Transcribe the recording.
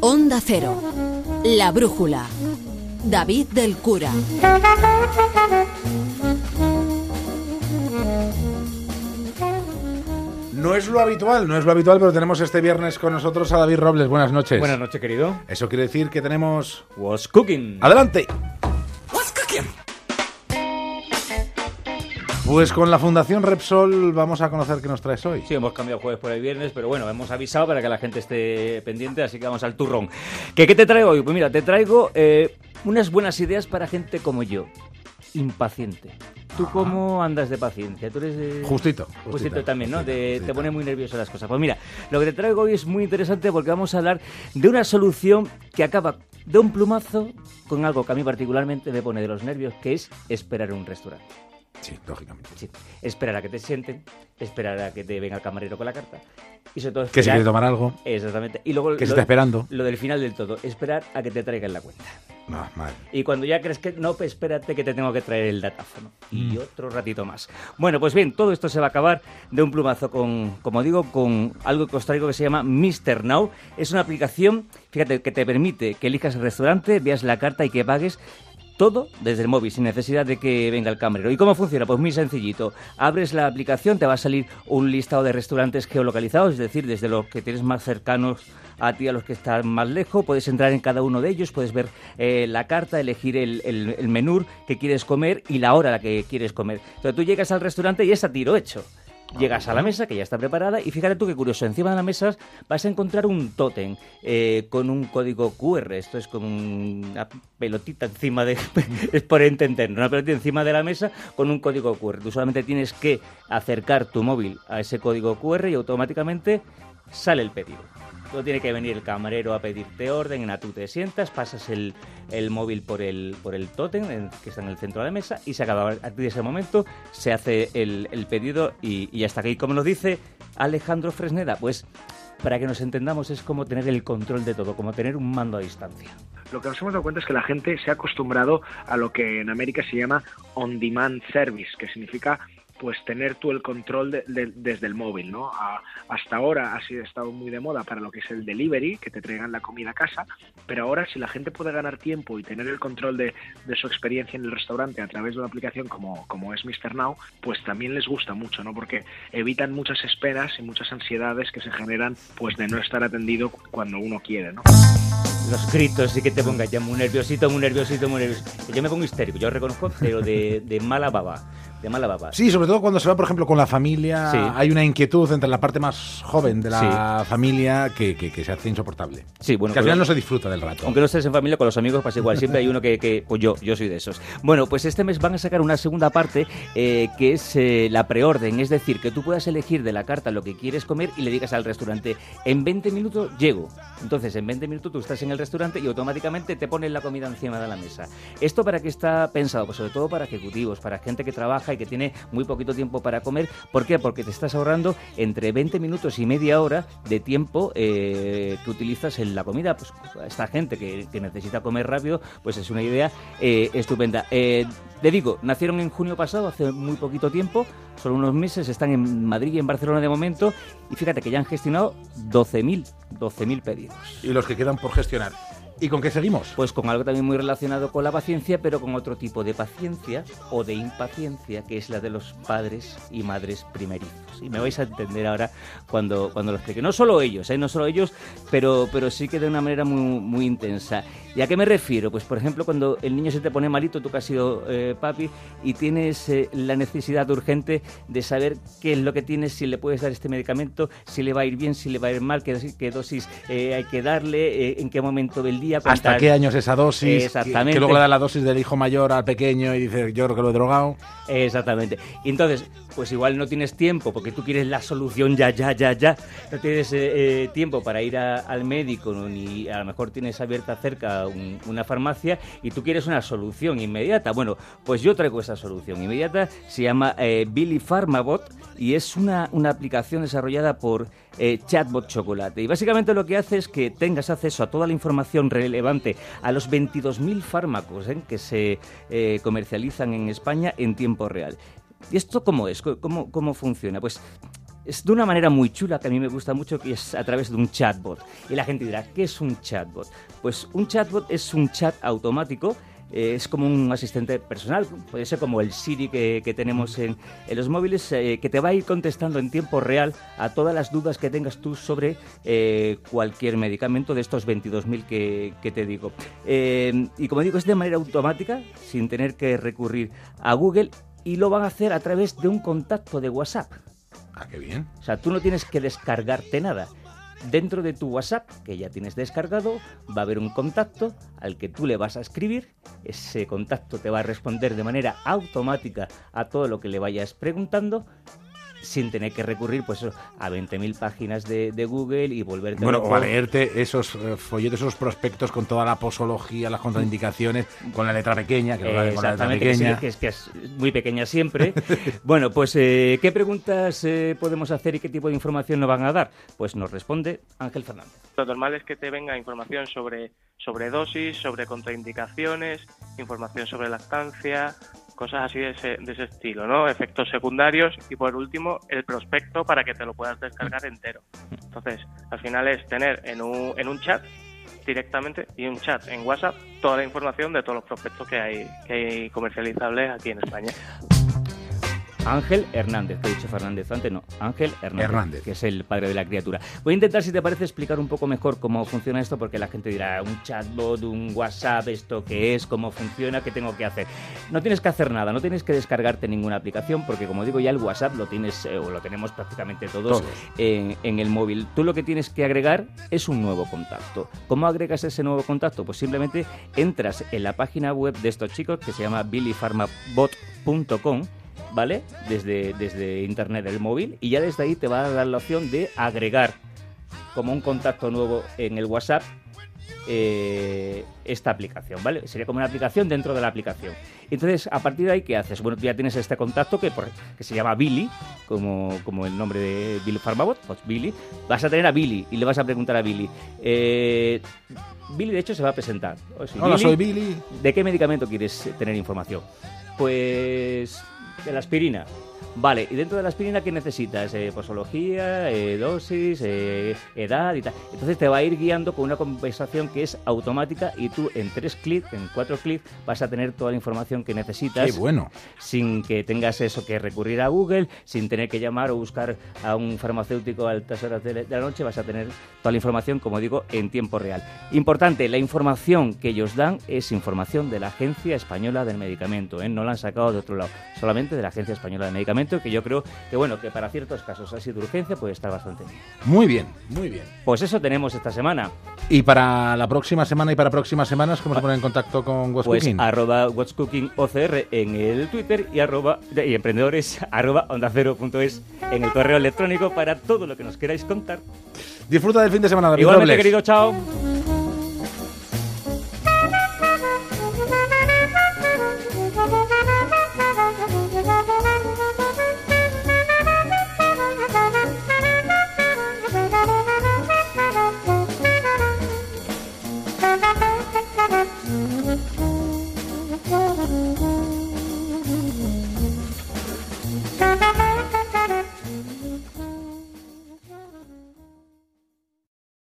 Onda Cero. La Brújula. David del Cura. No es lo habitual, no es lo habitual, pero tenemos este viernes con nosotros a David Robles. Buenas noches. Buenas noches, querido. Eso quiere decir que tenemos... What's cooking? ¡Adelante! Pues con la Fundación Repsol vamos a conocer qué nos traes hoy. Sí, hemos cambiado jueves por el viernes, pero bueno, hemos avisado para que la gente esté pendiente, así que vamos al turrón. ¿Qué, qué te traigo hoy? Pues mira, te traigo eh, unas buenas ideas para gente como yo, impaciente. ¿Tú cómo andas de paciencia? ¿Tú eres de... Justito. Justito, también, ¿no? justito, De- justito. Te pone muy nervioso las cosas. Pues mira, lo que te traigo hoy es muy interesante porque vamos a hablar de una solución que acaba de un plumazo con algo que a mí particularmente me pone de los nervios, que es esperar en un restaurante. Sí, lógicamente. Sí, esperar a que te sienten, esperar a que te venga el camarero con la carta. Y sobre todo Que se esperar- quiere tomar algo, Exactamente. Y luego que se lo, está esperando. lo del final del todo, esperar a que te traigan la cuenta. No, mal. Y cuando ya crees que no, pues espérate que te tengo que traer el datáfono. Mm. Y otro ratito más. Bueno, pues bien, todo esto se va a acabar de un plumazo con, como digo, con algo que os traigo que se llama Mr. Now. Es una aplicación, fíjate, que te permite que elijas el restaurante, veas la carta y que pagues todo desde el móvil, sin necesidad de que venga el camarero. ¿Y cómo funciona? Pues muy sencillito. Abres la aplicación, te va a salir un listado de restaurantes geolocalizados, es decir, desde los que tienes más cercanos a ti a los que están más lejos. Puedes entrar en cada uno de ellos, puedes ver eh, la carta, elegir el, el- el menú que quieres comer y la hora a la que quieres comer. Entonces tú llegas al restaurante y está tiro hecho. Llegas a la mesa, que ya está preparada, y fíjate tú qué curioso, encima de la mesa vas a encontrar un tótem eh, con un código QR. Esto es como una pelotita encima de... es por entender, una pelotita encima de la mesa con un código QR. Tú solamente tienes que acercar tu móvil a ese código QR y automáticamente sale el pedido. No tiene que venir el camarero a pedirte orden, a tú te sientas, pasas el, el móvil por el, por el tótem en- que está en el centro de la mesa y se acaba. A partir de ese momento se hace el, el pedido y, y hasta aquí. Como nos dice Alejandro Fresneda, pues para que nos entendamos es como tener el control de todo, como tener un mando a distancia. Lo que nos hemos dado cuenta es que la gente se ha acostumbrado a lo que en América se llama on-demand service, que significa pues tener tú el control de- de- desde el móvil, ¿no? Hasta ahora ha sido, estado muy de moda para lo que es el delivery, que te traigan la comida a casa, pero ahora si la gente puede ganar tiempo y tener el control de, de su experiencia en el restaurante a través de una aplicación como, como es Mr. Now, pues también les gusta mucho, ¿no? Porque evitan muchas esperas y muchas ansiedades que se generan pues de no estar atendido cuando uno quiere, ¿no? Los gritos y que te pongas ya muy nerviosito, muy nerviosito, muy nerviosito. Yo me pongo histérico, yo reconozco, pero de mala baba. De mala baba. Sí, sobre todo cuando se va, por ejemplo, con la familia, Sí. hay una inquietud entre la parte más joven de la familia que, que- que se hace insoportable. Sí, bueno, que al final no se disfruta del rato. Aunque no estés en familia, con los amigos pasa igual. Siempre hay uno que, que- pues yo, yo soy de esos. Bueno, pues este mes van a sacar una segunda parte eh, que es eh, la preorden. Es decir, que tú puedas elegir de la carta lo que quieres comer y le digas al restaurante, en 20 minutos llego. Entonces, en 20 minutos tú estás en el restaurante y automáticamente te ponen la comida encima de la mesa. ¿Esto para qué está pensado? Pues sobre todo para ejecutivos, para gente que trabaja que tiene muy poquito tiempo para comer. ¿Por qué? Porque te estás ahorrando entre 20 minutos y media hora de tiempo eh, que utilizas en la comida. Pues esta gente que, necesita comer rápido, pues es una idea eh, estupenda. Eh, te digo, nacieron en junio pasado, hace muy poquito tiempo, solo unos meses, están en Madrid y en Barcelona de momento, y fíjate que ya han gestionado 12.000 12.000 pedidos. Y los que quedan por gestionar. ¿Y con qué seguimos? Pues con algo también muy relacionado con la paciencia, pero con otro tipo de paciencia o de impaciencia, que es la de los padres y madres primerizos. Y me vais a entender ahora cuando, cuando lo explique. No solo ellos, ¿eh? no solo ellos, pero, pero sí que de una manera muy, muy intensa. ¿Y a qué me refiero? Pues, por ejemplo, cuando el niño se te pone malito, tú que has sido eh, papi, y tienes eh, la necesidad urgente de saber qué es lo que tienes, si le puedes dar este medicamento, si le va a ir bien, si le va a ir mal, qué, qué dosis eh, hay que darle, eh, en qué momento del día. ¿Hasta qué años esa dosis? Exactamente. Que, luego le da la dosis del hijo mayor al pequeño y dice, yo creo que lo he drogado. Exactamente. Y entonces, pues igual no tienes tiempo porque tú quieres la solución ya, ya, ya, ya. No tienes eh, eh, tiempo para ir a- al médico, ¿no? ni a lo mejor tienes abierta cerca un- una farmacia y tú quieres una solución inmediata. Bueno, pues yo traigo esa solución inmediata. Se llama eh, Billy Pharmabot y es una, una aplicación desarrollada por eh, Chatbot Chocolate. Y básicamente lo que hace es que tengas acceso a toda la información relevante a los 22.000 fármacos ¿eh? que se eh, comercializan en España en tiempo real. ¿Y esto cómo es? ¿Cómo, cómo funciona? Pues es de una manera muy chula que a mí me gusta mucho, que es a través de un chatbot. Y la gente dirá, ¿qué es un chatbot? Pues un chatbot es un chat automático eh, es como un asistente personal, puede ser como el Siri que, tenemos en, los móviles, eh, que te va a ir contestando en tiempo real a todas las dudas que tengas tú sobre eh, cualquier medicamento de estos 22.000 que, que te digo. y como digo, es de manera automática, sin tener que recurrir a Google, y lo van a hacer a través de un contacto de WhatsApp. Ah, qué bien. O sea, tú no tienes que descargarte nada. Dentro de tu WhatsApp, que ya tienes descargado, va a haber un contacto al que tú le vas a escribir. Ese contacto te va a responder de manera automática a todo lo que le vayas preguntando sin tener que recurrir pues a 20.000 páginas de, Google y volverte bueno o a leerte esos eh, folletos esos prospectos con toda la posología las contraindicaciones con la letra pequeña que, con la letra pequeña. Que, es, que es muy pequeña siempre. Bueno pues eh, qué preguntas eh, podemos hacer y qué tipo de información nos van a dar pues nos responde Ángel Fernández. Lo normal es que te venga información sobre sobre dosis sobre contraindicaciones información sobre lactancia cosas así de ese, de ese estilo, ¿no? Efectos secundarios y por último el prospecto para que te lo puedas descargar entero. Entonces, al final es tener en un, en un chat directamente y un chat en WhatsApp toda la información de todos los prospectos que hay, que hay comercializables aquí en España. Ángel Hernández, que he dicho Fernández antes, no, Ángel Hernández, que es el padre de la criatura. Voy a intentar, si te parece, explicar un poco mejor cómo funciona esto, porque la gente dirá, un chatbot, un WhatsApp, esto qué es, cómo funciona, qué tengo que hacer. No tienes que hacer nada, no tienes que descargarte ninguna aplicación, porque como digo, ya el WhatsApp lo tienes, eh, o lo tenemos prácticamente todos, En, en el móvil. Tú lo que tienes que agregar es un nuevo contacto. ¿Cómo agregas ese nuevo contacto? Pues simplemente entras en la página web de estos chicos, que se llama billyfarmabot.com, ¿vale? Desde, desde internet del móvil y ya desde ahí te va a dar la opción de agregar como un contacto nuevo en el WhatsApp eh, esta aplicación, ¿vale? Sería como una aplicación dentro de la aplicación. Entonces, a partir de ahí, ¿qué haces? Bueno, tú ya tienes este contacto que, que se llama Billy, como, como el nombre de Bill Farmabot, pues Billy. Vas a tener a Billy y le vas a preguntar a Billy. Eh, Billy, de hecho, se va a presentar. Hola, soy Billy. ¿De qué medicamento quieres tener información? Pues de la aspirina. Vale, y dentro de la aspirina, ¿qué necesitas? Eh, posología, eh, dosis, eh, edad y tal. Entonces te va a ir guiando con una conversación que es automática y tú en tres clics, en cuatro clics, vas a tener toda la información que necesitas. Qué bueno. Sin que tengas eso que recurrir a Google, sin tener que llamar o buscar a un farmacéutico a altas horas de la noche, vas a tener toda la información, como digo, en tiempo real. Importante, la información que ellos dan es información de la Agencia Española del Medicamento, no la han sacado de otro lado, solamente de la Agencia Española del Medicamento que yo creo que bueno, que para ciertos casos así de urgencia puede estar bastante bien. Muy bien, muy bien. Pues eso tenemos esta semana. Y para la próxima semana y para próximas semanas, ¿cómo se pone en contacto con What's pues Cooking? arroba What's Cooking OCR en el Twitter y arroba y emprendedores arroba onda cero punto es en el correo electrónico para todo lo que nos queráis contar. Disfruta del fin de semana, David Igualmente, querido, chao.